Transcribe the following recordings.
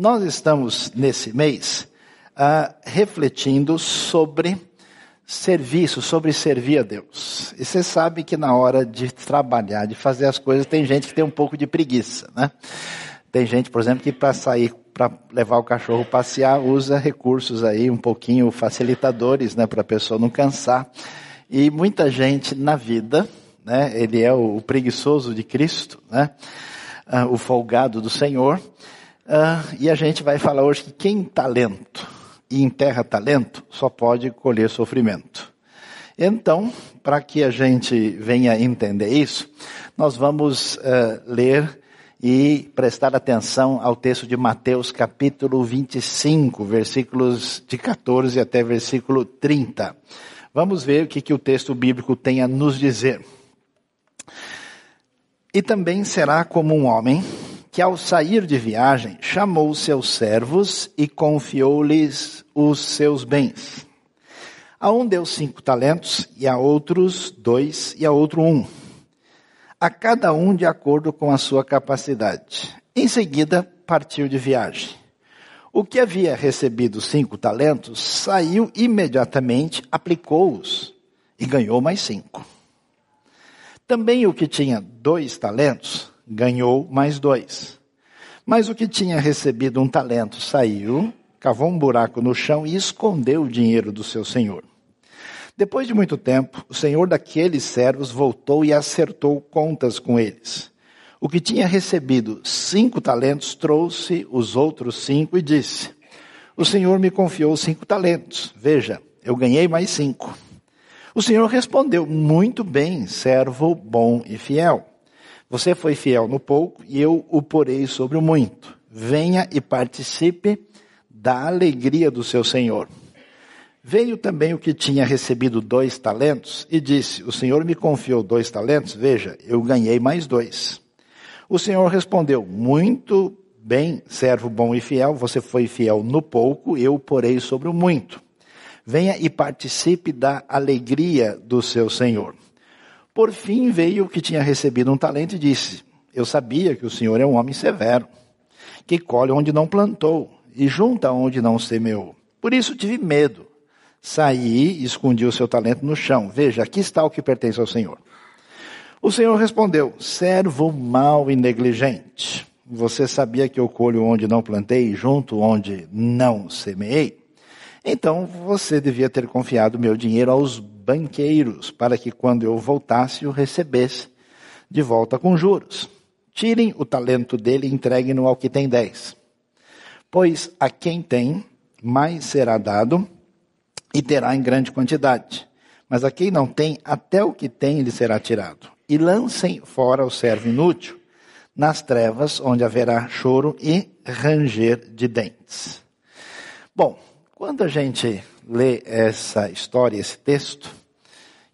Nós estamos nesse mês uh, refletindo sobre serviço, sobre servir a Deus. E você sabe que na hora de trabalhar, de fazer as coisas, tem gente que tem um pouco de preguiça, né? Tem gente, por exemplo, que para sair, para levar o cachorro passear, usa recursos aí um pouquinho facilitadores, né, para a pessoa não cansar. E muita gente na vida, né, ele é o, preguiçoso de Cristo, né, uh, o folgado do Senhor. Uh, e a gente vai falar hoje que quem talento e enterra talento só pode colher sofrimento. Então, para que a gente venha entender isso, nós vamos uh, ler e prestar atenção ao texto de Mateus capítulo 25, versículos de 14 até versículo 30. Vamos ver o que, que o texto bíblico tem a nos dizer. E também será como um homem que ao sair de viagem chamou seus servos e confiou-lhes os seus bens. A um deu cinco talentos, e a outros dois, e a outro um a cada um de acordo com a sua capacidade. Em seguida, partiu de viagem. O que havia recebido cinco talentos saiu imediatamente, aplicou-os e ganhou mais cinco. Também o que tinha dois talentos ganhou mais dois. Mas o que tinha recebido um talento saiu, cavou um buraco no chão e escondeu o dinheiro do seu senhor. Depois de muito tempo, o senhor daqueles servos voltou e acertou contas com eles. O que tinha recebido cinco talentos trouxe os outros cinco e disse: O senhor me confiou cinco talentos. Veja, eu ganhei mais cinco. O senhor respondeu: Muito bem, servo bom e fiel. Você foi fiel no pouco e eu o porei sobre o muito. Venha e participe da alegria do seu senhor. Veio também o que tinha recebido dois talentos e disse: O Senhor me confiou dois talentos, veja, eu ganhei mais dois. O Senhor respondeu: Muito bem, servo bom e fiel, você foi fiel no pouco, eu porei sobre o muito. Venha e participe da alegria do seu Senhor. Por fim veio o que tinha recebido um talento e disse: Eu sabia que o Senhor é um homem severo, que colhe onde não plantou e junta onde não semeou. Por isso tive medo Saí e escondi o seu talento no chão. Veja, aqui está o que pertence ao Senhor. O Senhor respondeu: servo mau e negligente. Você sabia que eu colho onde não plantei, junto onde não semeei? Então você devia ter confiado meu dinheiro aos banqueiros, para que quando eu voltasse o recebesse de volta com juros. Tirem o talento dele e entreguem-no ao que tem dez. Pois a quem tem, mais será dado, e terá em grande quantidade. Mas a quem não tem, até o que tem lhe será tirado. E lancem fora o servo inútil, nas trevas, onde haverá choro e ranger de dentes. Bom, quando a gente lê essa história, esse texto,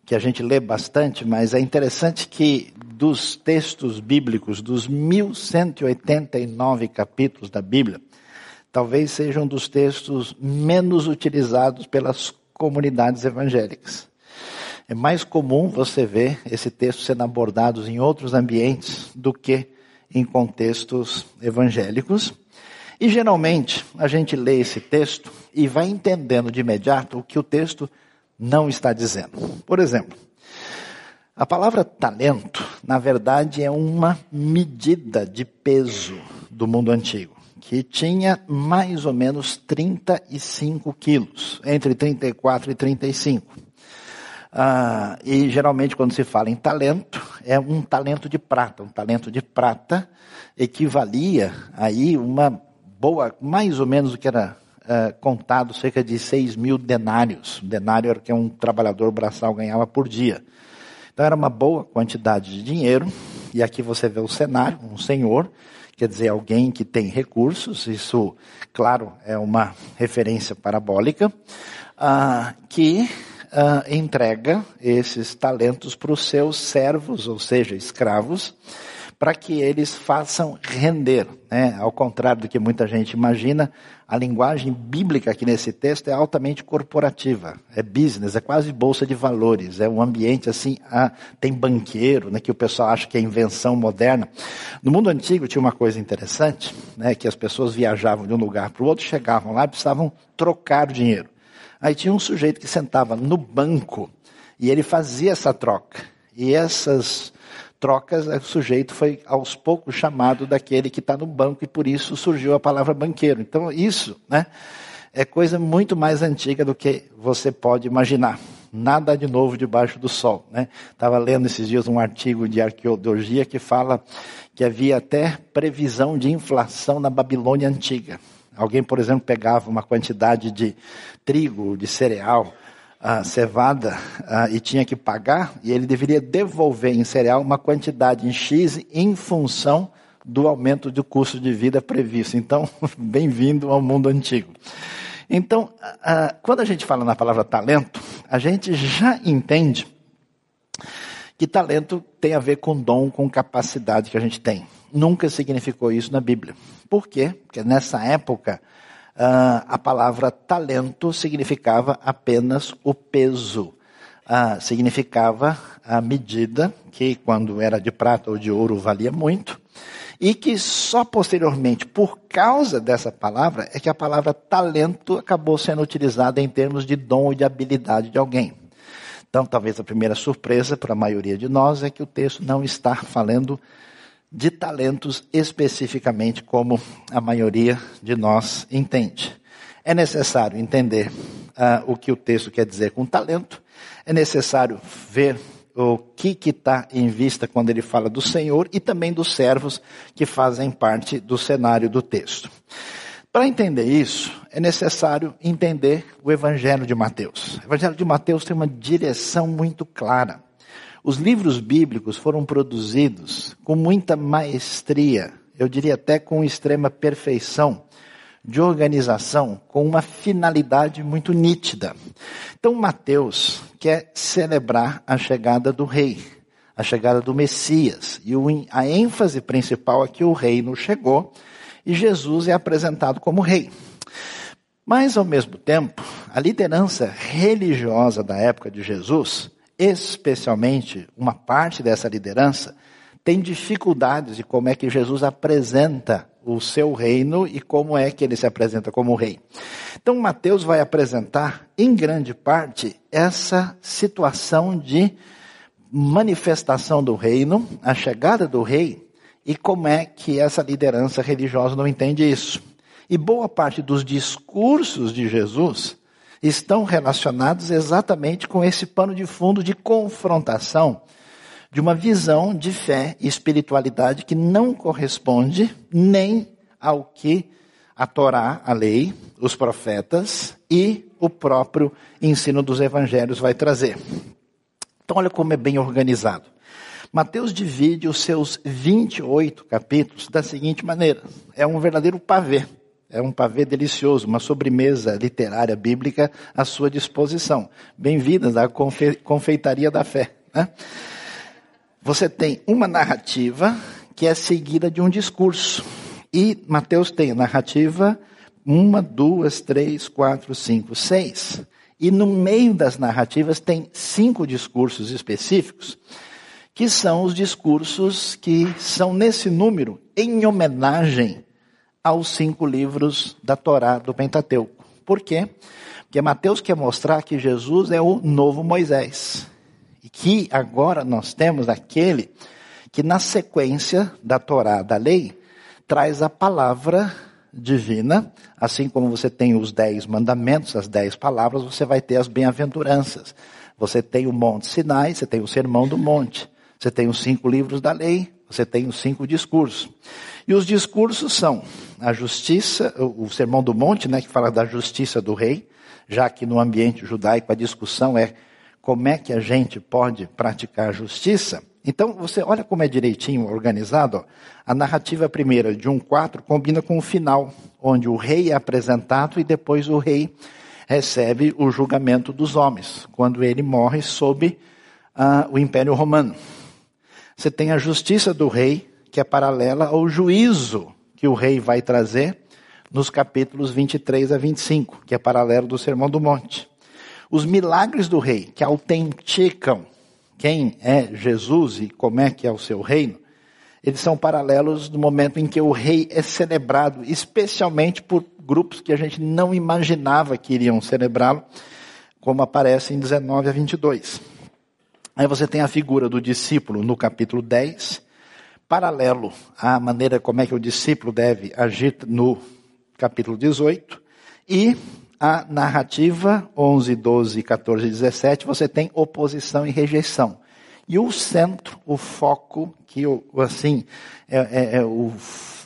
que a gente lê bastante, mas é interessante que dos textos bíblicos, dos 1189 capítulos da Bíblia, talvez seja um dos textos menos utilizados pelas comunidades evangélicas. É mais comum você ver esse texto sendo abordado em outros ambientes do que em contextos evangélicos. E geralmente a gente lê esse texto e vai entendendo de imediato o que o texto não está dizendo. Por exemplo, a palavra talento, na verdade, é uma medida de peso do mundo antigo que tinha mais ou menos 35 quilos, entre 34 e 35. Ah, e geralmente quando se fala em talento, é um talento de prata. Um talento de prata equivalia aí uma boa, mais ou menos o que era ah, contado, cerca de 6 mil denários. Um denário era o que um trabalhador braçal ganhava por dia. Então era uma boa quantidade de dinheiro. E aqui você vê o cenário, um senhor quer dizer, alguém que tem recursos, isso, claro, é uma referência parabólica, ah, que ah, entrega esses talentos para os seus servos, ou seja, escravos, para que eles façam render. Né? Ao contrário do que muita gente imagina, a linguagem bíblica aqui nesse texto é altamente corporativa, é business, é quase bolsa de valores, é um ambiente assim, ah, tem banqueiro, né, que o pessoal acha que é invenção moderna. No mundo antigo tinha uma coisa interessante, né, que as pessoas viajavam de um lugar para o outro, chegavam lá e precisavam trocar dinheiro. Aí tinha um sujeito que sentava no banco e ele fazia essa troca. E essas trocas, o sujeito foi aos poucos chamado daquele que está no banco e por isso surgiu a palavra banqueiro. Então isso, né, é coisa muito mais antiga do que você pode imaginar. Nada de novo debaixo do sol, né? Estava lendo esses dias um artigo de arqueologia que fala que havia até previsão de inflação na Babilônia antiga. Alguém, por exemplo, pegava uma quantidade de trigo, de cereal, a cevada e tinha que pagar, e ele deveria devolver em cereal uma quantidade em X em função do aumento do custo de vida previsto. Então, bem-vindo ao mundo antigo. Então, quando a gente fala na palavra talento, a gente já entende que talento tem a ver com dom, com capacidade que a gente tem. Nunca significou isso na Bíblia. Por quê? Porque nessa época, Uh, a palavra talento significava apenas o peso. Uh, significava a medida, que quando era de prata ou de ouro valia muito, e que só posteriormente, por causa dessa palavra, é que a palavra talento acabou sendo utilizada em termos de dom e de habilidade de alguém. Então, talvez a primeira surpresa para a maioria de nós é que o texto não está falando de talentos especificamente, como a maioria de nós entende. É necessário entender uh, o que o texto quer dizer com talento, é necessário ver o que está em vista quando ele fala do Senhor e também dos servos que fazem parte do cenário do texto. Para entender isso, é necessário entender o Evangelho de Mateus. O Evangelho de Mateus tem uma direção muito clara. Os livros bíblicos foram produzidos com muita maestria, eu diria até com extrema perfeição de organização, com uma finalidade muito nítida. Então, Mateus quer celebrar a chegada do rei, a chegada do Messias, e a ênfase principal é que o reino chegou e Jesus é apresentado como rei. Mas, ao mesmo tempo, a liderança religiosa da época de Jesus especialmente uma parte dessa liderança, tem dificuldades de como é que Jesus apresenta o seu reino e como é que ele se apresenta como rei. Então, Mateus vai apresentar, em grande parte, essa situação de manifestação do reino, a chegada do rei, e como é que essa liderança religiosa não entende isso. E boa parte dos discursos de Jesus estão relacionados exatamente com esse pano de fundo de confrontação de uma visão de fé e espiritualidade que não corresponde nem ao que a Torá, a lei, os profetas e o próprio ensino dos evangelhos vai trazer. Então, olha como é bem organizado. Mateus divide os seus 28 capítulos da seguinte maneira: é um verdadeiro pavê. É um pavê delicioso, uma sobremesa literária bíblica à sua disposição. Bem-vindas à confe confeitaria da fé. Né? Você tem uma narrativa que é seguida de um discurso. E Mateus tem a narrativa uma, duas, três, quatro, cinco, seis. E no meio das narrativas tem cinco discursos específicos, que são os discursos que são nesse número em homenagem aos cinco livros da Torá do Pentateuco. Por quê? Porque Mateus quer mostrar que Jesus é o novo Moisés. E que agora nós temos aquele que, na sequência da Torá, da lei, traz a palavra divina, assim como você tem os dez mandamentos, as dez palavras, você vai ter as bem-aventuranças. Você tem o Monte Sinai, você tem o Sermão do Monte, você tem os cinco livros da lei, você tem os cinco discursos. E os discursos são a justiça, o Sermão do Monte, né, que fala da justiça do rei, já que no ambiente judaico a discussão é como é que a gente pode praticar a justiça. Então, você olha como é direitinho organizado. Ó. A narrativa primeira de 1.4 combina com o final, onde o rei é apresentado e depois o rei recebe o julgamento dos homens, quando ele morre sob uh, o Império Romano. Você tem a justiça do rei, que é paralela ao juízo que o rei vai trazer nos capítulos 23 a 25, que é paralelo do Sermão do Monte. Os milagres do rei, que autenticam quem é Jesus e como é que é o seu reino, eles são paralelos do momento em que o rei é celebrado, especialmente por grupos que a gente não imaginava que iriam celebrá-lo, como aparece em 19 a 22. Aí você tem a figura do discípulo no capítulo 10, paralelo à maneira como é que o discípulo deve agir no capítulo 18, e a narrativa 11, 12, 14 e 17, você tem oposição e rejeição. E o centro, o foco, que assim, é, é, é o,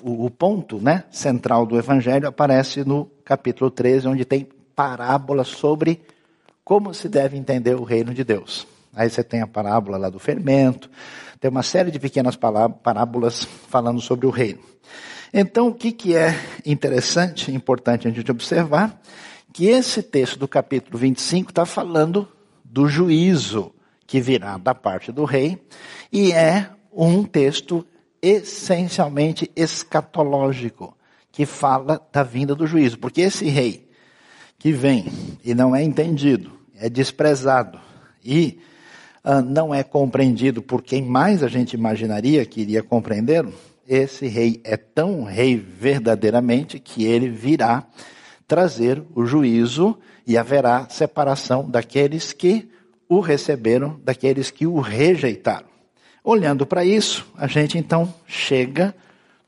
o, ponto né, central do evangelho aparece no capítulo 13, onde tem parábola sobre como se deve entender o reino de Deus. Aí você tem a parábola lá do fermento, tem uma série de pequenas parábolas falando sobre o reino. Então, o que, que é interessante, importante a gente observar, que esse texto do capítulo 25 está falando do juízo que virá da parte do rei, e é um texto essencialmente escatológico, que fala da vinda do juízo, porque esse rei que vem e não é entendido, é desprezado e não é compreendido por quem mais a gente imaginaria que iria compreendê-lo, esse rei é tão rei verdadeiramente que ele virá trazer o juízo e haverá separação daqueles que o receberam daqueles que o rejeitaram. Olhando para isso, a gente então chega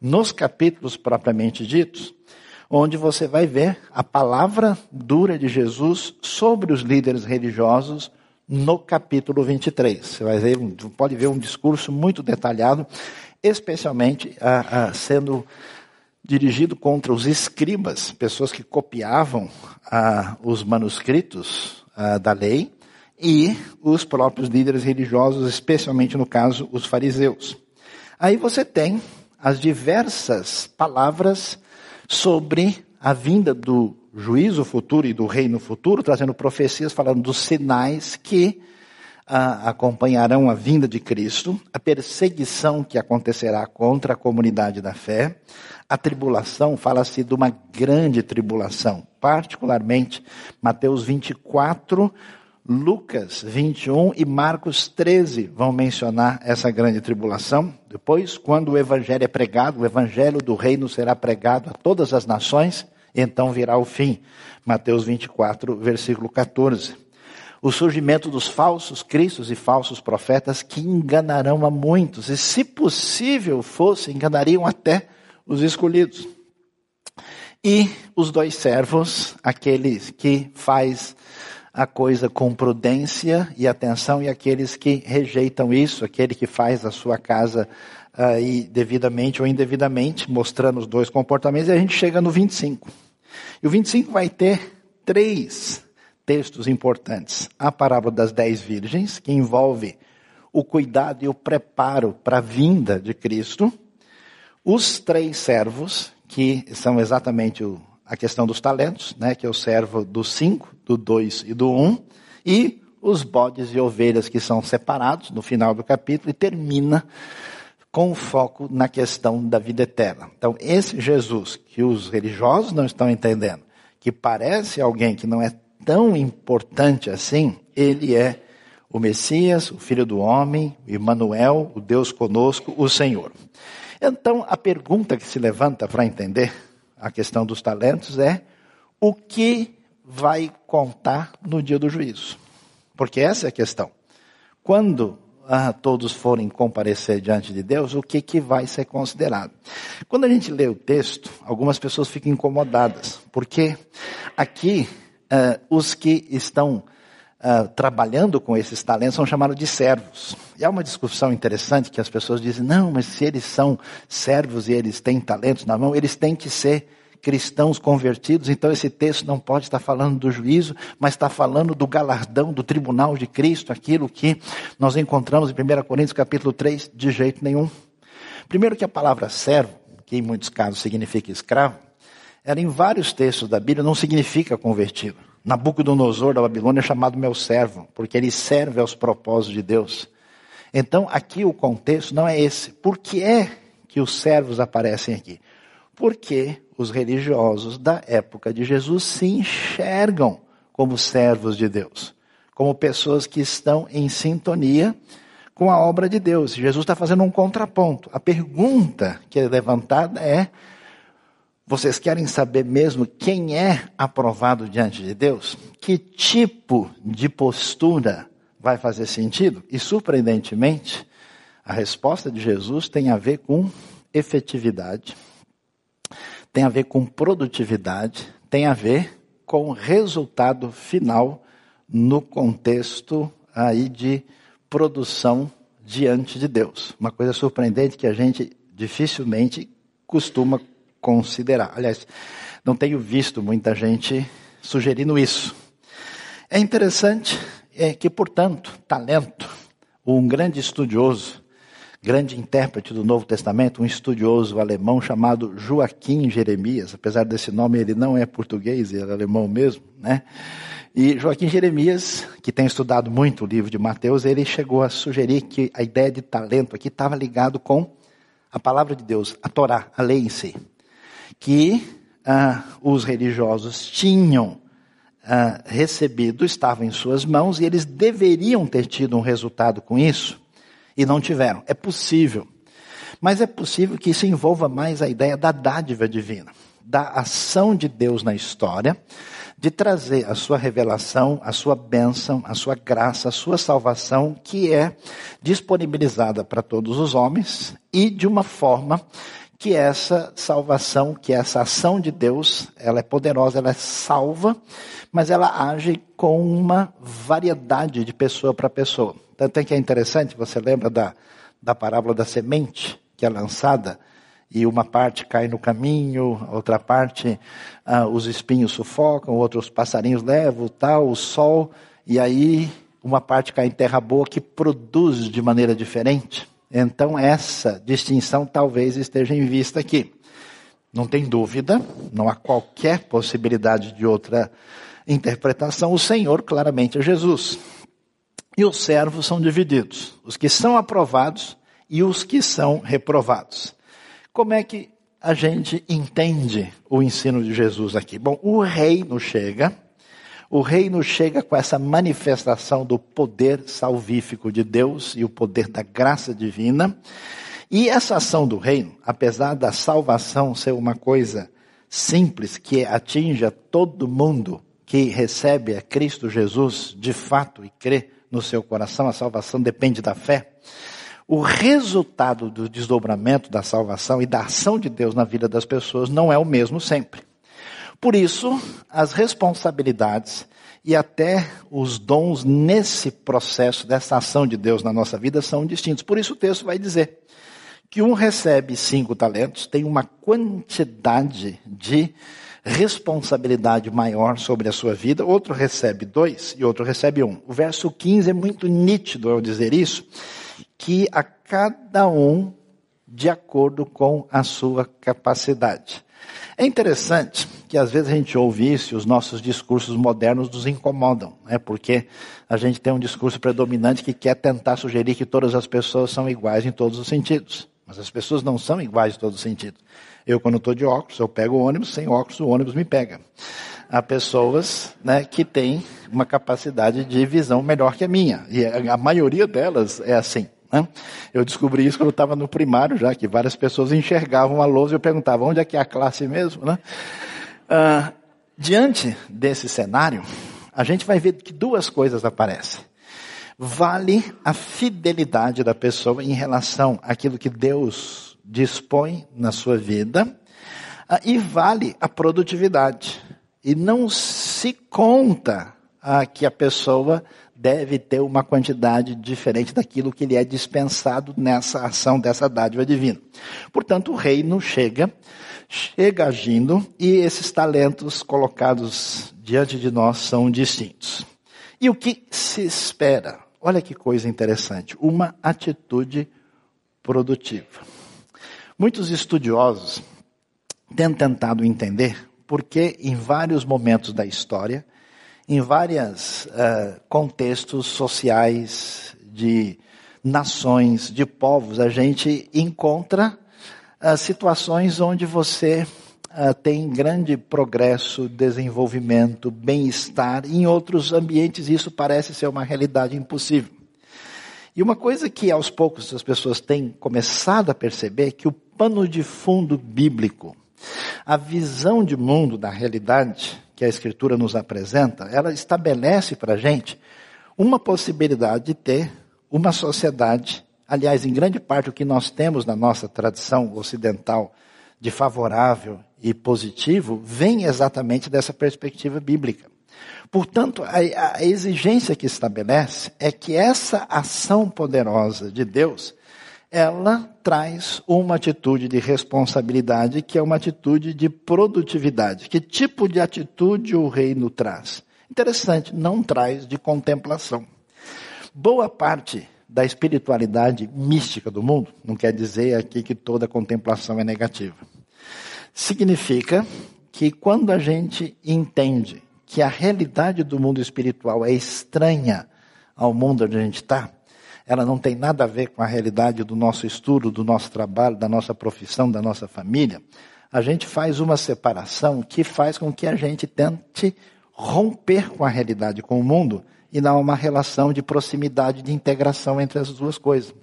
nos capítulos propriamente ditos, onde você vai ver a palavra dura de Jesus sobre os líderes religiosos no capítulo 23. Você vai ver, pode ver um discurso muito detalhado, especialmente ah, ah, sendo dirigido contra os escribas, pessoas que copiavam ah, os manuscritos da lei e os próprios líderes religiosos, especialmente no caso os fariseus. Aí você tem as diversas palavras sobre a vinda do juízo futuro e do reino futuro, trazendo profecias falando dos sinais que ah, acompanharão a vinda de Cristo, a perseguição que acontecerá contra a comunidade da fé, a tribulação, fala-se de uma grande tribulação, particularmente Mateus 24, Lucas 21 e Marcos 13 vão mencionar essa grande tribulação. Depois, quando o evangelho é pregado, o evangelho do reino será pregado a todas as nações, então virá o fim. Mateus 24, versículo 14. O surgimento dos falsos cristos e falsos profetas que enganarão a muitos, e se possível fosse, enganariam até os escolhidos. E os dois servos, aqueles que faz a coisa com prudência e atenção, e aqueles que rejeitam isso, aquele que faz a sua casa aí devidamente ou indevidamente, mostrando os dois comportamentos, e a gente chega no 25. E o 25 vai ter três textos importantes. A parábola das dez virgens, que envolve o cuidado e o preparo para a vinda de Cristo. Os três servos, que são exatamente o a questão dos talentos, né, que é o servo do cinco, do dois e do um, e os bodes e ovelhas que são separados no final do capítulo e termina com foco na questão da vida eterna. Então, esse Jesus que os religiosos não estão entendendo, que parece alguém que não é tão importante assim, ele é o Messias, o Filho do Homem, o Emmanuel, o Deus conosco, o Senhor. Então, a pergunta que se levanta para entender a questão dos talentos é o que vai contar no dia do juízo. Porque essa é a questão. Quando ah, todos forem comparecer diante de Deus, o que, que vai ser considerado? Quando a gente lê o texto, algumas pessoas ficam incomodadas, porque aqui ah, os que estão Uh, trabalhando com esses talentos são chamados de servos. E há uma discussão interessante que as pessoas dizem, não, mas se eles são servos e eles têm talentos na mão, eles têm que ser cristãos convertidos, então esse texto não pode estar falando do juízo, mas está falando do galardão, do tribunal de Cristo, aquilo que nós encontramos em 1 Coríntios capítulo 3, de jeito nenhum. Primeiro que a palavra servo, que em muitos casos significa escravo, ela em vários textos da Bíblia não significa convertido. Nabucodonosor da Babilônia é chamado meu servo, porque ele serve aos propósitos de Deus. Então, aqui o contexto não é esse. Por que é que os servos aparecem aqui? Porque os religiosos da época de Jesus se enxergam como servos de Deus, como pessoas que estão em sintonia com a obra de Deus. Jesus está fazendo um contraponto. A pergunta que é levantada é: vocês querem saber mesmo quem é aprovado diante de Deus? Que tipo de postura vai fazer sentido? E surpreendentemente, a resposta de Jesus tem a ver com efetividade, tem a ver com produtividade, tem a ver com resultado final no contexto aí de produção diante de Deus. Uma coisa surpreendente que a gente dificilmente costuma considerar. Aliás, não tenho visto muita gente sugerindo isso. É interessante é que, portanto, talento, um grande estudioso, grande intérprete do Novo Testamento, um estudioso alemão chamado Joaquim Jeremias, apesar desse nome ele não é português, ele é alemão mesmo, né? E Joaquim Jeremias, que tem estudado muito o livro de Mateus, ele chegou a sugerir que a ideia de talento aqui estava ligado com a palavra de Deus, a Torá, a lei em si que ah, os religiosos tinham ah, recebido, estava em suas mãos e eles deveriam ter tido um resultado com isso e não tiveram. É possível. Mas é possível que isso envolva mais a ideia da dádiva divina, da ação de Deus na história, de trazer a sua revelação, a sua bênção, a sua graça, a sua salvação, que é disponibilizada para todos os homens e de uma forma que essa salvação, que essa ação de Deus, ela é poderosa, ela é salva, mas ela age com uma variedade de pessoa para pessoa. Tanto é que é interessante, você lembra da, da parábola da semente que é lançada e uma parte cai no caminho, outra parte ah, os espinhos sufocam, outros passarinhos levam, tal, o sol, e aí uma parte cai em terra boa que produz de maneira diferente. Então, essa distinção talvez esteja em vista aqui. Não tem dúvida, não há qualquer possibilidade de outra interpretação. O Senhor claramente é Jesus. E os servos são divididos: os que são aprovados e os que são reprovados. Como é que a gente entende o ensino de Jesus aqui? Bom, o reino chega o reino chega com essa manifestação do poder salvífico de Deus e o poder da graça divina. E essa ação do reino, apesar da salvação ser uma coisa simples que atinja todo mundo que recebe a Cristo Jesus de fato e crê no seu coração, a salvação depende da fé. O resultado do desdobramento da salvação e da ação de Deus na vida das pessoas não é o mesmo sempre. Por isso, as responsabilidades e até os dons nesse processo dessa ação de Deus na nossa vida são distintos. Por isso o texto vai dizer que um recebe cinco talentos, tem uma quantidade de responsabilidade maior sobre a sua vida, outro recebe dois e outro recebe um. O verso 15 é muito nítido ao dizer isso, que a cada um de acordo com a sua capacidade. É interessante que às vezes a gente ouve isso e os nossos discursos modernos nos incomodam, né? porque a gente tem um discurso predominante que quer tentar sugerir que todas as pessoas são iguais em todos os sentidos. Mas as pessoas não são iguais em todos os sentidos. Eu, quando estou de óculos, eu pego o ônibus, sem óculos, o ônibus me pega. Há pessoas né, que têm uma capacidade de visão melhor que a minha. E a maioria delas é assim. Né? Eu descobri isso quando eu estava no primário já, que várias pessoas enxergavam a lousa e eu perguntava, onde é que é a classe mesmo? Né? Ah, diante desse cenário, a gente vai ver que duas coisas aparecem. Vale a fidelidade da pessoa em relação àquilo que Deus dispõe na sua vida, ah, e vale a produtividade. E não se conta ah, que a pessoa deve ter uma quantidade diferente daquilo que lhe é dispensado nessa ação dessa dádiva divina. Portanto, o reino chega, chega agindo e esses talentos colocados diante de nós são distintos. E o que se espera? Olha que coisa interessante, uma atitude produtiva. Muitos estudiosos têm tentado entender porque em vários momentos da história em vários uh, contextos sociais, de nações, de povos, a gente encontra uh, situações onde você uh, tem grande progresso, desenvolvimento, bem-estar. Em outros ambientes isso parece ser uma realidade impossível. E uma coisa que aos poucos as pessoas têm começado a perceber é que o pano de fundo bíblico, a visão de mundo da realidade que a Escritura nos apresenta, ela estabelece para a gente uma possibilidade de ter uma sociedade, aliás, em grande parte o que nós temos na nossa tradição ocidental de favorável e positivo, vem exatamente dessa perspectiva bíblica. Portanto, a, a exigência que estabelece é que essa ação poderosa de Deus, ela traz uma atitude de responsabilidade que é uma atitude de produtividade. Que tipo de atitude o reino traz? Interessante, não traz de contemplação. Boa parte da espiritualidade mística do mundo, não quer dizer aqui que toda contemplação é negativa. Significa que quando a gente entende que a realidade do mundo espiritual é estranha ao mundo onde a gente está, ela não tem nada a ver com a realidade do nosso estudo, do nosso trabalho, da nossa profissão, da nossa família, a gente faz uma separação que faz com que a gente tente romper com a realidade, com o mundo, e dar uma relação de proximidade, de integração entre as duas coisas.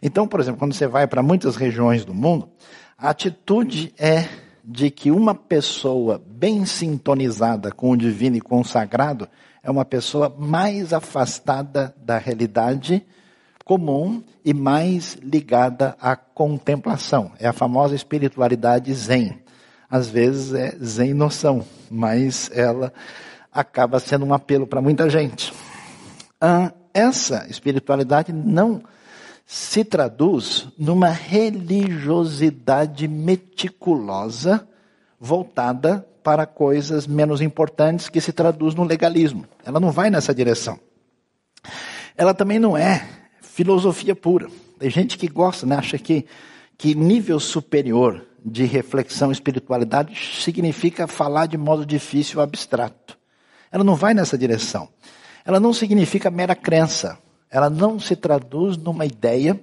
Então, por exemplo, quando você vai para muitas regiões do mundo, a atitude é de que uma pessoa bem sintonizada com o divino e com o sagrado é uma pessoa mais afastada da realidade comum e mais ligada à contemplação. É a famosa espiritualidade zen. Às vezes é zen noção, mas ela acaba sendo um apelo para muita gente. Ah, essa espiritualidade não se traduz numa religiosidade meticulosa voltada para coisas menos importantes que se traduz no legalismo. Ela não vai nessa direção. Ela também não é filosofia pura. Tem gente que gosta, né, acha que, que nível superior de reflexão espiritualidade significa falar de modo difícil abstrato. Ela não vai nessa direção. Ela não significa mera crença ela não se traduz numa ideia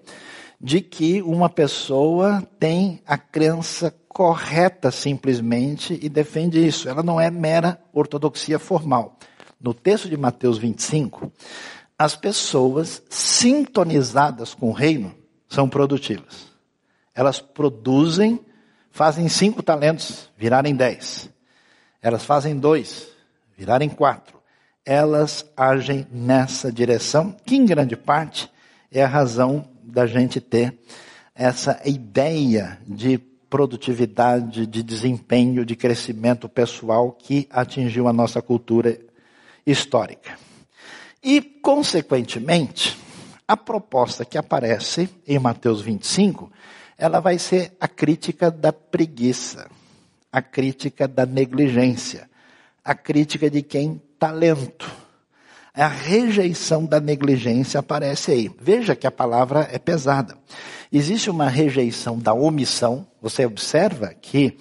de que uma pessoa tem a crença correta simplesmente e defende isso. Ela não é mera ortodoxia formal. No texto de Mateus 25, as pessoas sintonizadas com o reino são produtivas. Elas produzem, fazem cinco talentos virarem dez. Elas fazem dois, virarem quatro elas agem nessa direção, que em grande parte é a razão da gente ter essa ideia de produtividade, de desempenho, de crescimento pessoal que atingiu a nossa cultura histórica. E, consequentemente, a proposta que aparece em Mateus 25, ela vai ser a crítica da preguiça, a crítica da negligência, a crítica de quem talento. A rejeição da negligência aparece aí. Veja que a palavra é pesada. Existe uma rejeição da omissão. Você observa que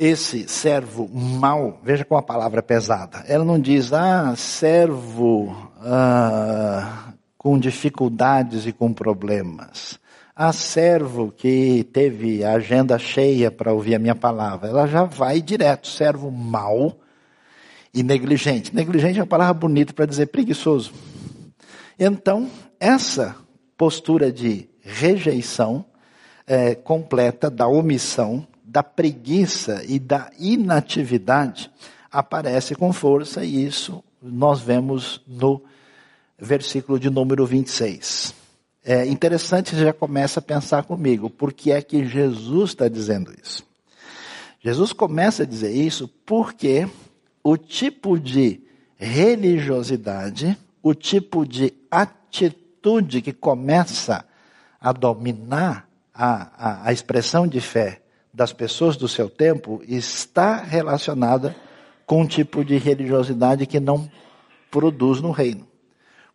esse servo mau, veja como a palavra pesada. Ela não diz, ah, servo ah, com dificuldades e com problemas. Ah, servo que teve a agenda cheia para ouvir a minha palavra. Ela já vai direto, servo mau e negligente. Negligente é uma palavra bonita para dizer preguiçoso. Então, essa postura de rejeição é, completa da omissão, da preguiça e da inatividade aparece com força, e isso nós vemos no versículo de número 26. É interessante, você já começa a pensar comigo, por que é que Jesus está dizendo isso? Jesus começa a dizer isso porque o tipo de religiosidade, o tipo de atitude que começa a dominar a, a, a expressão de fé das pessoas do seu tempo está relacionada com um tipo de religiosidade que não produz no reino,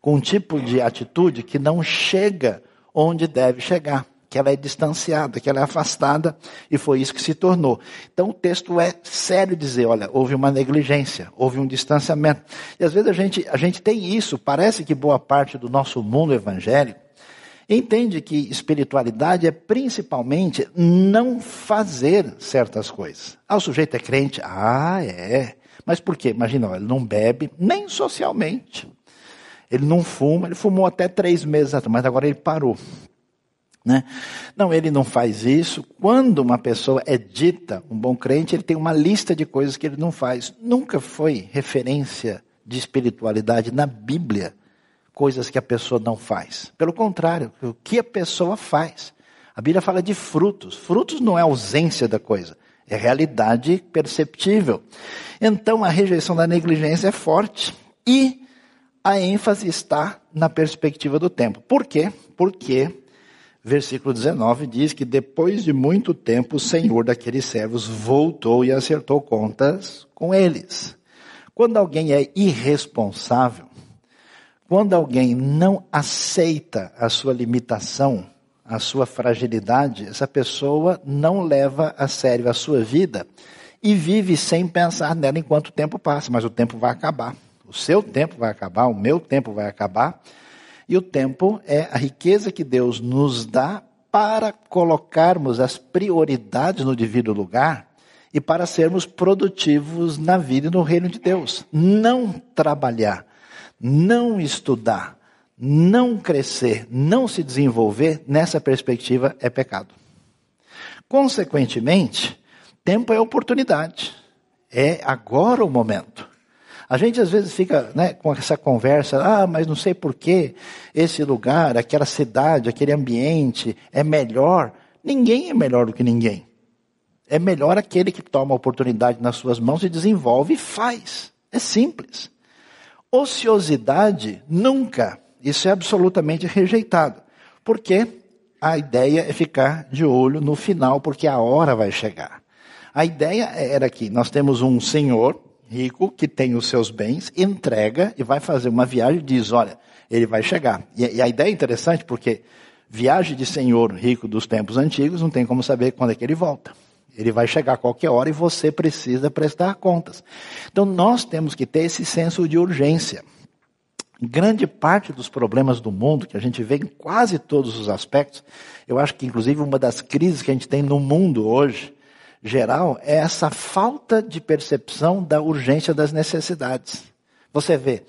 com um tipo de atitude que não chega onde deve chegar que ela é distanciada, que ela é afastada, e foi isso que se tornou. Então o texto é sério dizer, olha, houve uma negligência, houve um distanciamento. E às vezes a gente, a gente tem isso, parece que boa parte do nosso mundo evangélico, entende que espiritualidade é principalmente não fazer certas coisas. Ah, o sujeito é crente? Ah, é. Mas por quê? Imagina, ele não bebe nem socialmente. Ele não fuma, ele fumou até três meses atrás, mas agora ele parou. Né? Não, ele não faz isso. Quando uma pessoa é dita um bom crente, ele tem uma lista de coisas que ele não faz. Nunca foi referência de espiritualidade na Bíblia coisas que a pessoa não faz. Pelo contrário, o que a pessoa faz. A Bíblia fala de frutos. Frutos não é ausência da coisa, é realidade perceptível. Então a rejeição da negligência é forte e a ênfase está na perspectiva do tempo. Por quê? Porque versículo 19 diz que depois de muito tempo o Senhor daqueles servos voltou e acertou contas com eles. Quando alguém é irresponsável, quando alguém não aceita a sua limitação, a sua fragilidade, essa pessoa não leva a sério a sua vida e vive sem pensar nela enquanto o tempo passa, mas o tempo vai acabar. O seu tempo vai acabar, o meu tempo vai acabar. E o tempo é a riqueza que Deus nos dá para colocarmos as prioridades no devido lugar e para sermos produtivos na vida e no reino de Deus. Não trabalhar não estudar, não crescer, não se desenvolver, nessa perspectiva é pecado. Consequentemente, tempo é oportunidade. É agora o momento. A gente às vezes fica né, com essa conversa, ah, mas não sei porquê, esse lugar, aquela cidade, aquele ambiente é melhor. Ninguém é melhor do que ninguém. É melhor aquele que toma a oportunidade nas suas mãos e desenvolve e faz. É simples. Ociosidade, nunca. Isso é absolutamente rejeitado. Porque a ideia é ficar de olho no final, porque a hora vai chegar. A ideia era que nós temos um senhor rico que tem os seus bens, entrega e vai fazer uma viagem e diz: olha, ele vai chegar. E, a ideia é interessante porque viagem de senhor rico dos tempos antigos não tem como saber quando é que ele volta. Ele vai chegar a qualquer hora e você precisa prestar contas. Então nós temos que ter esse senso de urgência. Grande parte dos problemas do mundo, que a gente vê em quase todos os aspectos, eu acho que inclusive uma das crises que a gente tem no mundo hoje, geral, é essa falta de percepção da urgência das necessidades. Você vê,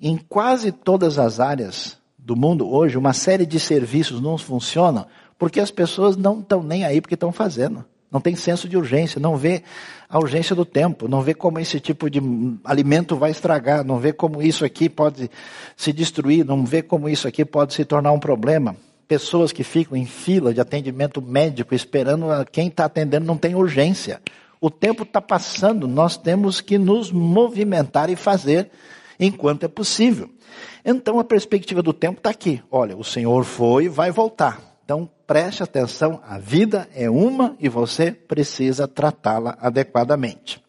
em quase todas as áreas do mundo hoje, uma série de serviços não funcionam porque as pessoas não estão nem aí porque estão fazendo. Não tem senso de urgência, não vê a urgência do tempo, não vê como esse tipo de alimento vai estragar, não vê como isso aqui pode se destruir, não vê como isso aqui pode se tornar um problema. Pessoas que ficam em fila de atendimento médico esperando quem está atendendo não tem urgência. O tempo está passando, nós temos que nos movimentar e fazer enquanto é possível. Então a perspectiva do tempo está aqui. Olha, o Senhor foi e vai voltar. Então preste atenção, a vida é uma e você precisa tratá-la adequadamente.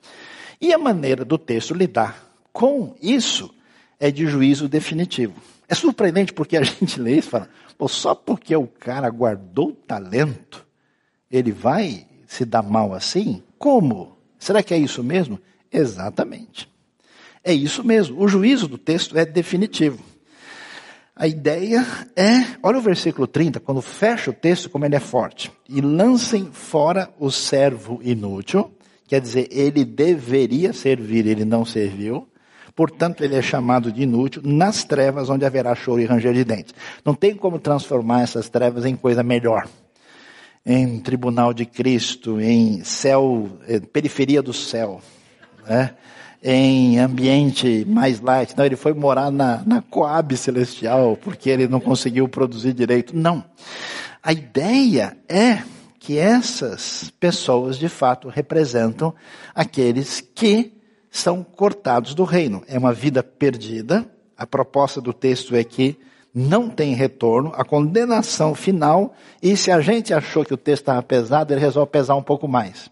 E a maneira do texto lidar com isso é de juízo definitivo. É surpreendente porque a gente lê isso e fala, só porque o cara guardou talento, ele vai se dar mal assim? Como? Será que é isso mesmo? Exatamente. É isso mesmo. O juízo do texto é definitivo. A ideia é, olha o versículo 30, quando fecha o texto, como ele é forte. E lancem fora o servo inútil, quer dizer, ele deveria servir, ele não serviu. Portanto, ele é chamado de inútil nas trevas onde haverá choro e ranger de dentes. Não tem como transformar essas trevas em coisa melhor. Em tribunal de Cristo, em céu, eh, periferia do céu. Né? Em ambiente mais light. Não, ele foi morar na, na Coab Celestial porque ele não conseguiu produzir direito. Não. A ideia é que essas pessoas de fato representam aqueles que são cortados do reino. É uma vida perdida. A proposta do texto é que não tem retorno, a condenação final, e se a gente achou que o texto estava pesado, ele resolve pesar um pouco mais.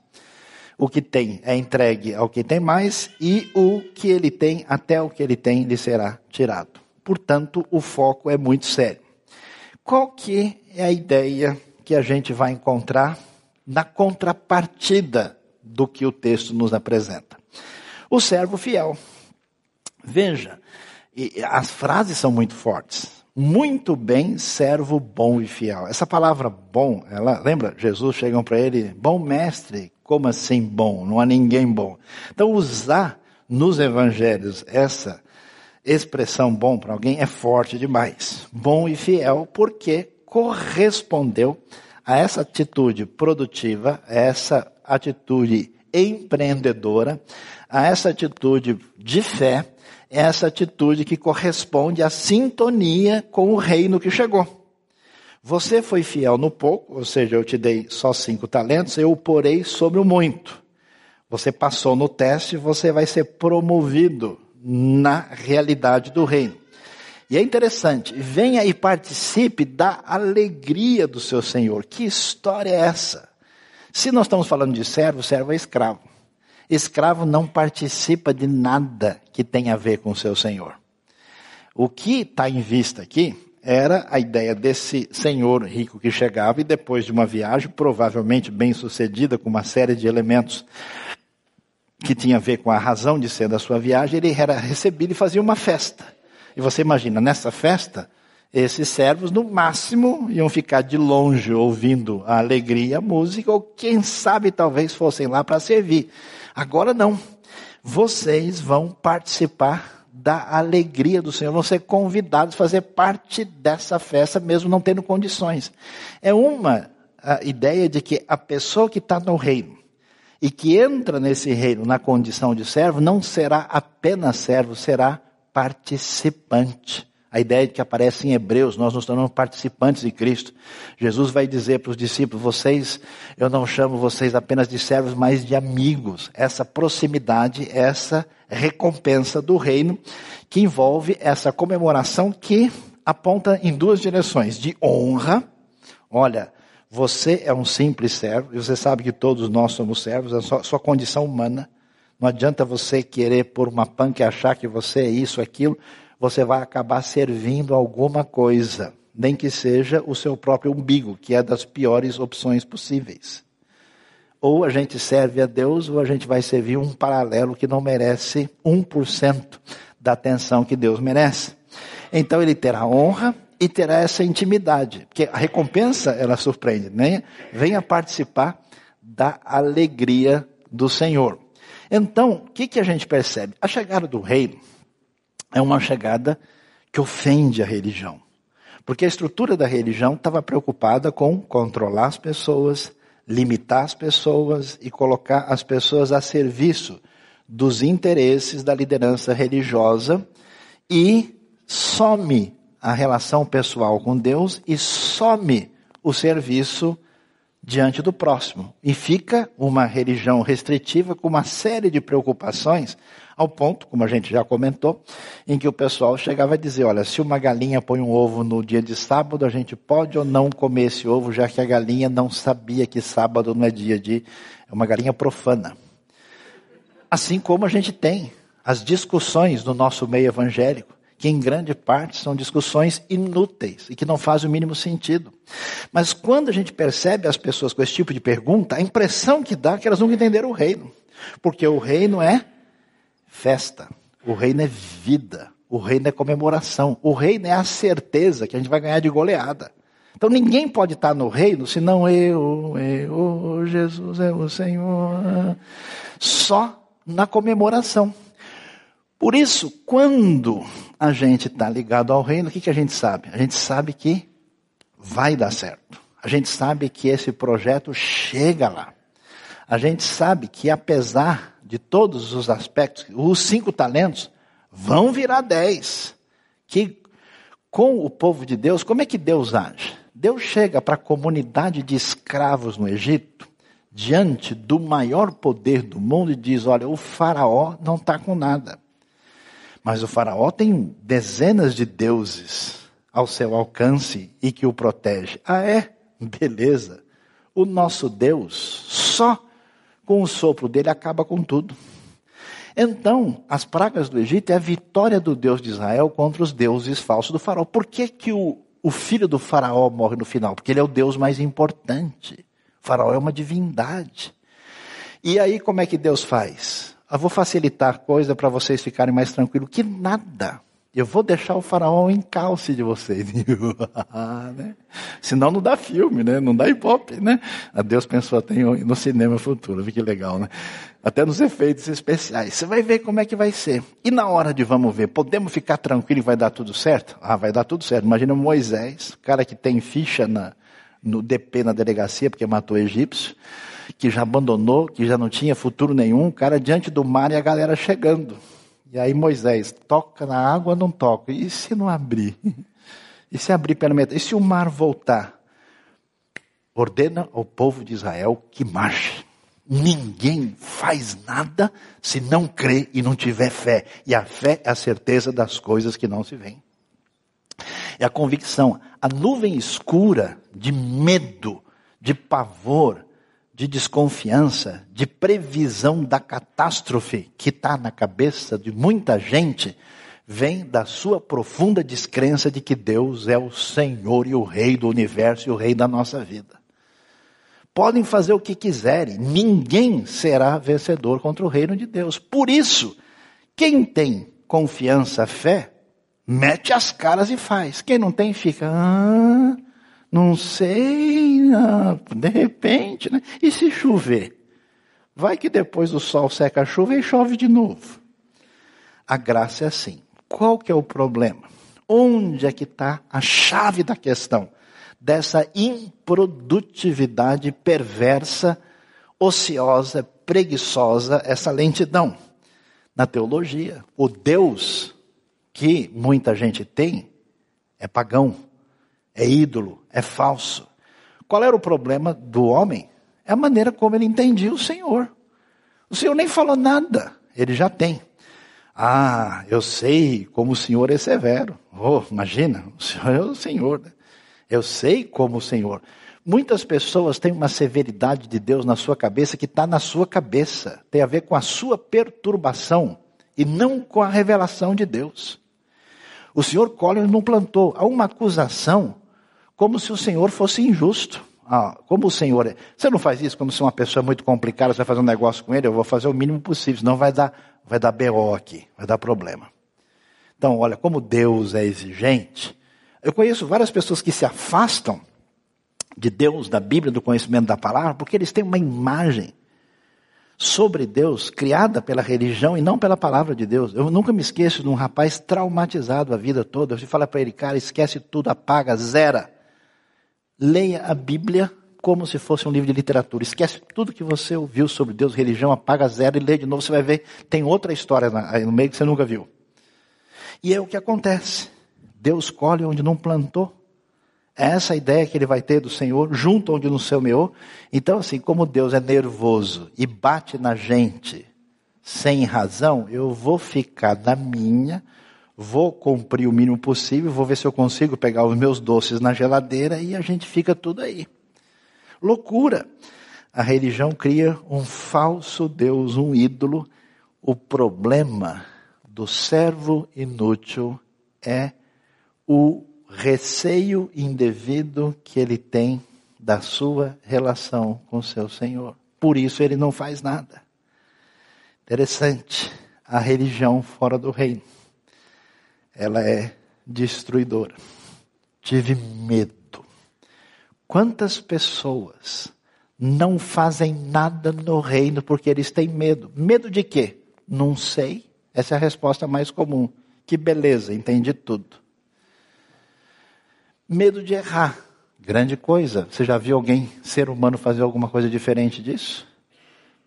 O que tem é entregue ao que tem mais e o que ele tem, até o que ele tem, lhe será tirado. Portanto, o foco é muito sério. Qual que é a ideia que a gente vai encontrar na contrapartida do que o texto nos apresenta? O servo fiel. Veja, as frases são muito fortes. Muito bem, servo bom e fiel. Essa palavra bom, ela lembra? Jesus chegam para ele, bom mestre, como assim bom? Não há ninguém bom. Então usar nos evangelhos essa expressão bom para alguém é forte demais. Bom e fiel porque correspondeu a essa atitude produtiva, a essa atitude empreendedora, a essa atitude de fé, essa atitude que corresponde à sintonia com o reino que chegou. Você foi fiel no pouco, ou seja, eu te dei só cinco talentos, eu o porei sobre o muito. Você passou no teste, você vai ser promovido na realidade do reino. E é interessante, venha e participe da alegria do seu Senhor. Que história é essa? Se nós estamos falando de servo, servo é escravo. Escravo não participa de nada que tenha a ver com o seu Senhor. O que está em vista aqui era a ideia desse senhor rico que chegava e depois de uma viagem, provavelmente bem sucedida, com uma série de elementos que tinha a ver com a razão de ser da sua viagem, ele era recebido e fazia uma festa. E você imagina, nessa festa, esses servos, no máximo, iam ficar de longe ouvindo a alegria, a música, ou quem sabe talvez fossem lá para servir. Agora não. Vocês vão participar da alegria do Senhor, vão ser convidados a fazer parte dessa festa, mesmo não tendo condições. É uma ideia de que a pessoa que está no reino, e que entra nesse reino na condição de servo, não será apenas servo, será participante. A ideia de que aparece em Hebreus, nós nos tornamos participantes de Cristo. Jesus vai dizer para os discípulos: vocês, eu não chamo vocês apenas de servos, mas de amigos. Essa proximidade, essa recompensa do reino, que envolve essa comemoração que aponta em duas direções: de honra. Olha, você é um simples servo, e você sabe que todos nós somos servos, é sua, sua condição humana. Não adianta você querer pôr uma panca e achar que você é isso, aquilo. Você vai acabar servindo alguma coisa, nem que seja o seu próprio umbigo, que é das piores opções possíveis. Ou a gente serve a Deus, ou a gente vai servir um paralelo que não merece 1% da atenção que Deus merece. Então ele terá honra, e terá essa intimidade. Porque a recompensa, ela surpreende, né? Venha participar da alegria do Senhor. Então, o que, que a gente percebe? A chegada do reino é uma chegada que ofende a religião. Porque a estrutura da religião estava preocupada com controlar as pessoas, limitar as pessoas e colocar as pessoas a serviço dos interesses da liderança religiosa e some a relação pessoal com Deus e some o serviço diante do próximo. E fica uma religião restritiva com uma série de preocupações, ao ponto, como a gente já comentou, em que o pessoal chegava a dizer: olha, se uma galinha põe um ovo no dia de sábado, a gente pode ou não comer esse ovo, já que a galinha não sabia que sábado não é dia de. É uma galinha profana. Assim como a gente tem as discussões no nosso meio evangélico que em grande parte são discussões inúteis e que não fazem o mínimo sentido. Mas quando a gente percebe as pessoas com esse tipo de pergunta, a impressão que dá é que elas nunca entenderam o reino. Porque o reino é festa, o reino é vida, o reino é comemoração, o reino é a certeza que a gente vai ganhar de goleada. Então ninguém pode estar no reino senão eu, eu, Jesus é o Senhor. Só na comemoração. Por isso, quando a gente está ligado ao reino, o que, que a gente sabe? A gente sabe que vai dar certo. A gente sabe que esse projeto chega lá. A gente sabe que apesar de todos os aspectos, os cinco talentos vão virar dez. Que com o povo de Deus, como é que Deus age? Deus chega para a comunidade de escravos no Egito, diante do maior poder do mundo, e diz: Olha, o Faraó não está com nada. Mas o Faraó tem dezenas de deuses ao seu alcance e que o protege. Ah, é? Beleza. O nosso Deus, só com o sopro dele, acaba com tudo. Então, as pragas do Egito é a vitória do Deus de Israel contra os deuses falsos do faraó. Por que, que o, o filho do faraó morre no final? Porque ele é o Deus mais importante. O faraó é uma divindade. E aí, como é que Deus faz? Eu vou facilitar coisa para vocês ficarem mais tranquilos. Que nada. Eu vou deixar o faraó em calce de vocês. né? Senão não dá filme, né? Não dá hip hop, né? A Deus pensou até no cinema futuro. Que legal, né? Até nos efeitos especiais. Você vai ver como é que vai ser. E na hora de vamos ver, podemos ficar tranquilo e vai dar tudo certo? Ah, vai dar tudo certo. Imagina Moisés, cara que tem ficha na, no DP na delegacia, porque matou egípcio, que já abandonou, que já não tinha futuro nenhum, o cara diante do mar e a galera chegando. E aí Moisés, toca na água ou não toca? E se não abrir? E se abrir pela metade? E se o mar voltar? Ordena ao povo de Israel que marche. Ninguém faz nada se não crê e não tiver fé. E a fé é a certeza das coisas que não se veem. É a convicção. A nuvem escura de medo, de pavor, de desconfiança, de previsão da catástrofe que está na cabeça de muita gente, vem da sua profunda descrença de que Deus é o Senhor e o Rei do universo e o Rei da nossa vida. Podem fazer o que quiserem, ninguém será vencedor contra o reino de Deus. Por isso, quem tem confiança, fé, mete as caras e faz. Quem não tem, fica. Ah, não sei, de repente, né? E se chover? Vai que depois o sol seca a chuva e chove de novo. A graça é assim. Qual que é o problema? Onde é que está a chave da questão? Dessa improdutividade perversa, ociosa, preguiçosa, essa lentidão. Na teologia, o Deus que muita gente tem é pagão é ídolo, é falso. Qual era o problema do homem? É a maneira como ele entendia o Senhor. O Senhor nem falou nada, ele já tem. Ah, eu sei como o Senhor é severo. Oh, imagina, o Senhor é o Senhor. Né? Eu sei como o Senhor. Muitas pessoas têm uma severidade de Deus na sua cabeça que está na sua cabeça. Tem a ver com a sua perturbação e não com a revelação de Deus. O Senhor Collins não plantou. Há uma acusação como se o Senhor fosse injusto. Ah, como o Senhor é. Você não faz isso como se uma pessoa é muito complicada, você vai fazer um negócio com ele, eu vou fazer o mínimo possível, senão vai dar, vai dar BO aqui, vai dar problema. Então, olha, como Deus é exigente. Eu conheço várias pessoas que se afastam de Deus, da Bíblia, do conhecimento da palavra, porque eles têm uma imagem sobre Deus criada pela religião e não pela palavra de Deus. Eu nunca me esqueço de um rapaz traumatizado a vida toda. Eu falo para ele, cara, esquece tudo, apaga, zera leia a Bíblia como se fosse um livro de literatura. Esquece tudo que você ouviu sobre Deus, religião, apaga zero e lê de novo. Você vai ver, tem outra história no meio que você nunca viu. E é o que acontece. Deus colhe onde não plantou. É essa a ideia que ele vai ter do Senhor, junto onde não semeou. Então, assim, como Deus é nervoso e bate na gente sem razão, eu vou ficar na minha, vou cumprir o mínimo possível, vou ver se eu consigo pegar os meus doces na geladeira e a gente fica tudo aí. Loucura! A religião cria um falso Deus, um ídolo. O problema do servo inútil é o receio indevido que ele tem da sua relação com seu Senhor. Por isso ele não faz nada. Interessante, a religião fora do reino ela é destruidora. Tive medo. Quantas pessoas não fazem nada no reino porque eles têm medo? Medo de quê? Não sei. Essa é a resposta mais comum. Que beleza, entendi tudo. Medo de errar. Grande coisa. Você já viu alguém, ser humano, fazer alguma coisa diferente disso?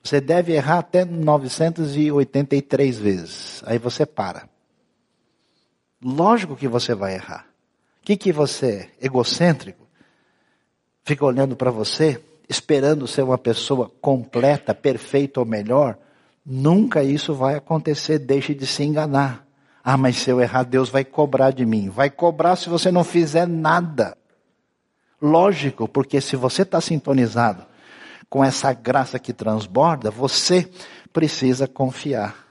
Você deve errar até 983 vezes. Aí você para. Lógico que você vai errar. O que, que você é? Egocêntrico? Fica olhando para você, esperando ser uma pessoa completa, perfeita ou melhor? Nunca isso vai acontecer, deixe de se enganar. Ah, mas se eu errar, Deus vai cobrar de mim. Vai cobrar se você não fizer nada. Lógico, porque se você está sintonizado com essa graça que transborda, você precisa confiar.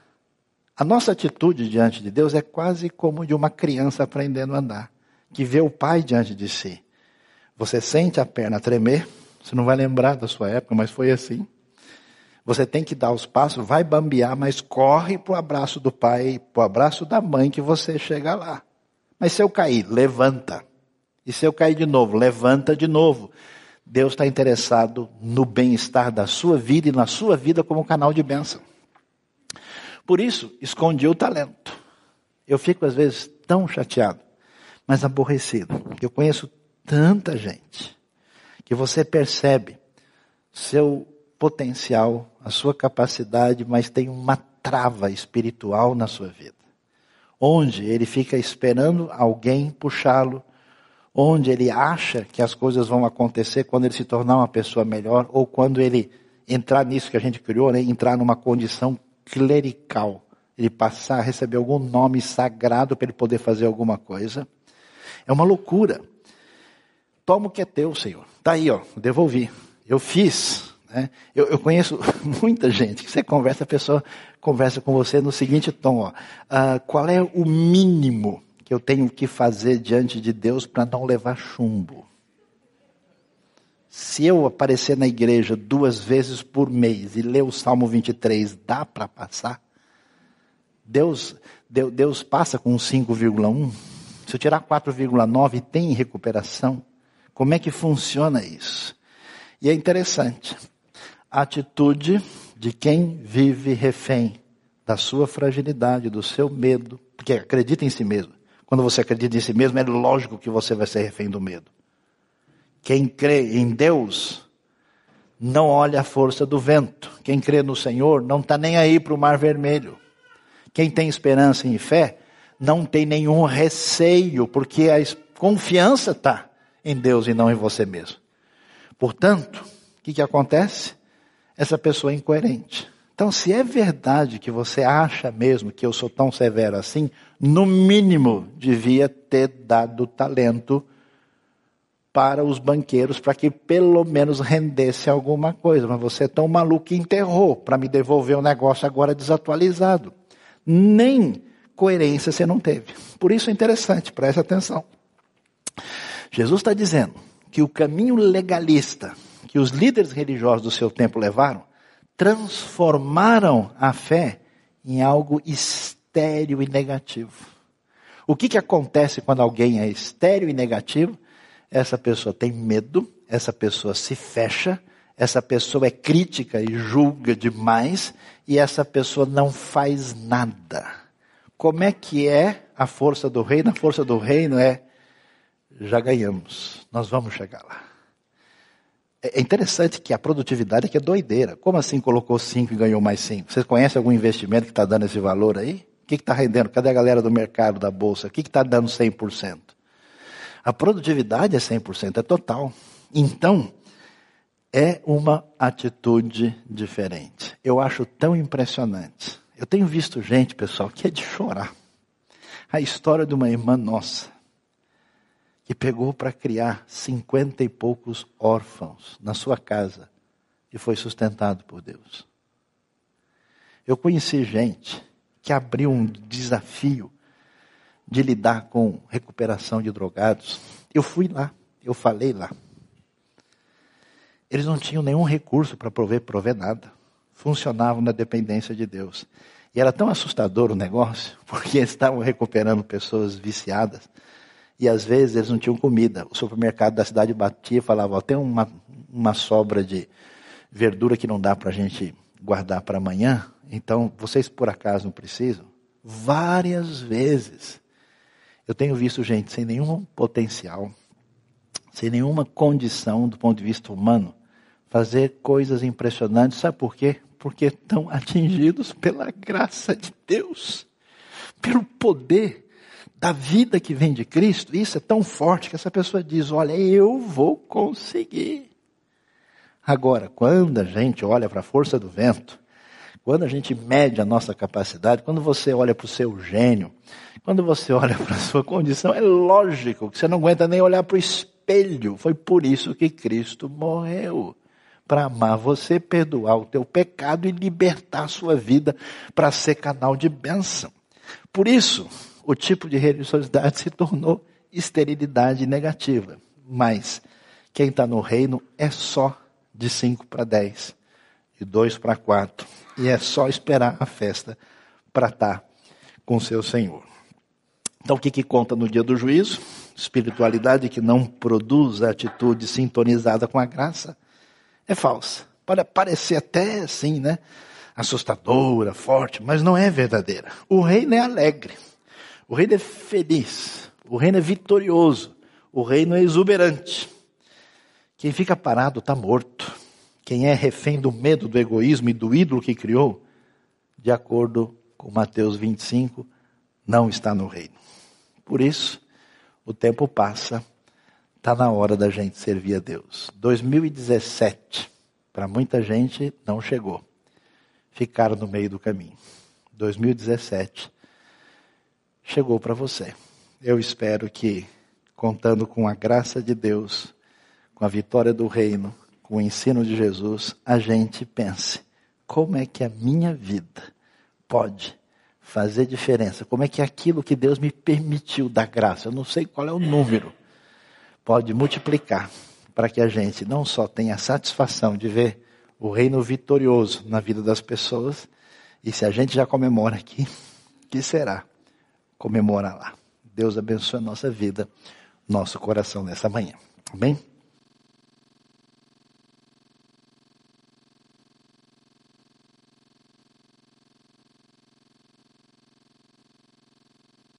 A nossa atitude diante de Deus é quase como de uma criança aprendendo a andar, que vê o pai diante de si. Você sente a perna tremer, você não vai lembrar da sua época, mas foi assim. Você tem que dar os passos, vai bambear, mas corre para o abraço do pai, para o abraço da mãe que você chega lá. Mas se eu cair, levanta. E se eu cair de novo, levanta de novo. Deus está interessado no bem-estar da sua vida e na sua vida como canal de bênção. Por isso, escondi o talento. Eu fico às vezes tão chateado, mas aborrecido. Eu conheço tanta gente que você percebe seu potencial, a sua capacidade, mas tem uma trava espiritual na sua vida. Onde ele fica esperando alguém puxá-lo, onde ele acha que as coisas vão acontecer quando ele se tornar uma pessoa melhor, ou quando ele entrar nisso que a gente criou, né, entrar numa condição clerical, ele passar a receber algum nome sagrado para ele poder fazer alguma coisa. É uma loucura. Toma o que é teu, Senhor. Tá aí, ó, devolvi. Eu fiz. Né? Eu, eu, conheço muita gente que você conversa, a pessoa conversa com você no seguinte tom: ó, uh, qual é o mínimo que eu tenho que fazer diante de Deus para não levar chumbo? Se eu aparecer na igreja duas vezes por mês e ler o Salmo 23, dá para passar? Deus, Deus, Deus passa com 5,1? Se eu tirar 4,9, tem recuperação? Como é que funciona isso? E é interessante. A atitude de quem vive refém da sua fragilidade, do seu medo, porque acredita em si mesmo. Quando você acredita em si mesmo, é lógico que você vai ser refém do medo. Quem crê em Deus não olha a força do vento. Quem crê no Senhor não está nem aí para o mar vermelho. Quem tem esperança e fé não tem nenhum receio, porque a confiança está em Deus e não em você mesmo. Portanto, o que, que acontece? Essa pessoa é incoerente. Então, se é verdade que você acha mesmo que eu sou tão severo assim, no mínimo devia ter dado talento para os banqueiros para que pelo menos rendesse alguma coisa. Mas você é tão maluco que enterrou para me devolver o um negócio agora desatualizado. Nem coerência você não teve. Por isso é interessante, preste atenção. Jesus está dizendo que o caminho legalista que os líderes religiosos do seu tempo levaram transformaram a fé em algo estéril e negativo. O que, que acontece quando alguém é estéril e negativo? Essa pessoa tem medo, essa pessoa se fecha, essa pessoa é crítica e julga demais, e essa pessoa não faz nada. Como é que é a força do reino? A força do reino é: já ganhamos, nós vamos chegar lá. É, é interessante que a produtividade aqui é doideira. Como assim colocou 5 e ganhou mais 5? Vocês conhecem algum investimento que está dando esse valor aí? O que está rendendo? Cadê a galera do mercado, da bolsa? O que está dando 100%? A produtividade é 100%, é total. Então, é uma atitude diferente. Eu acho tão impressionante. Eu tenho visto gente, pessoal, que é de chorar. A história de uma irmã nossa, que pegou para criar cinquenta e poucos órfãos na sua casa e foi sustentado por Deus. Eu conheci gente que abriu um desafio de lidar com recuperação de drogados. Eu fui lá, eu falei lá. Eles não tinham nenhum recurso para prover, prover nada. Funcionavam na dependência de Deus. E era tão assustador o negócio, porque eles estavam recuperando pessoas viciadas. E às vezes eles não tinham comida. O supermercado da cidade batia e falava: tem uma, uma sobra de verdura que não dá para a gente guardar para amanhã. Então, vocês por acaso não precisam? Várias vezes eu tenho visto gente sem nenhum potencial, sem nenhuma condição do ponto de vista humano, fazer coisas impressionantes. Sabe por quê? Porque estão atingidos pela graça de Deus, pelo poder da vida que vem de Cristo. Isso é tão forte que essa pessoa diz: Olha, eu vou conseguir. Agora, quando a gente olha para a força do vento, quando a gente mede a nossa capacidade, quando você olha para o seu gênio, quando você olha para a sua condição, é lógico que você não aguenta nem olhar para o espelho. Foi por isso que Cristo morreu. Para amar você, perdoar o teu pecado e libertar a sua vida para ser canal de bênção. Por isso, o tipo de religiosidade se tornou esterilidade negativa. Mas quem está no reino é só de 5 para 10. e dois para quatro. E é só esperar a festa para estar tá com seu Senhor. Então, o que, que conta no dia do juízo? Espiritualidade que não produz atitude sintonizada com a graça é falsa. Pode parecer até assim, né? Assustadora, forte, mas não é verdadeira. O reino é alegre. O reino é feliz. O reino é vitorioso. O reino é exuberante. Quem fica parado está morto. Quem é refém do medo, do egoísmo e do ídolo que criou, de acordo com Mateus 25, não está no reino. Por isso, o tempo passa, está na hora da gente servir a Deus. 2017, para muita gente, não chegou. Ficaram no meio do caminho. 2017 chegou para você. Eu espero que, contando com a graça de Deus, com a vitória do reino, o ensino de Jesus, a gente pense: como é que a minha vida pode fazer diferença? Como é que aquilo que Deus me permitiu dar graça, eu não sei qual é o número, pode multiplicar para que a gente não só tenha a satisfação de ver o reino vitorioso na vida das pessoas, e se a gente já comemora aqui, que será comemorar lá? Deus abençoe a nossa vida, nosso coração nessa manhã. Amém?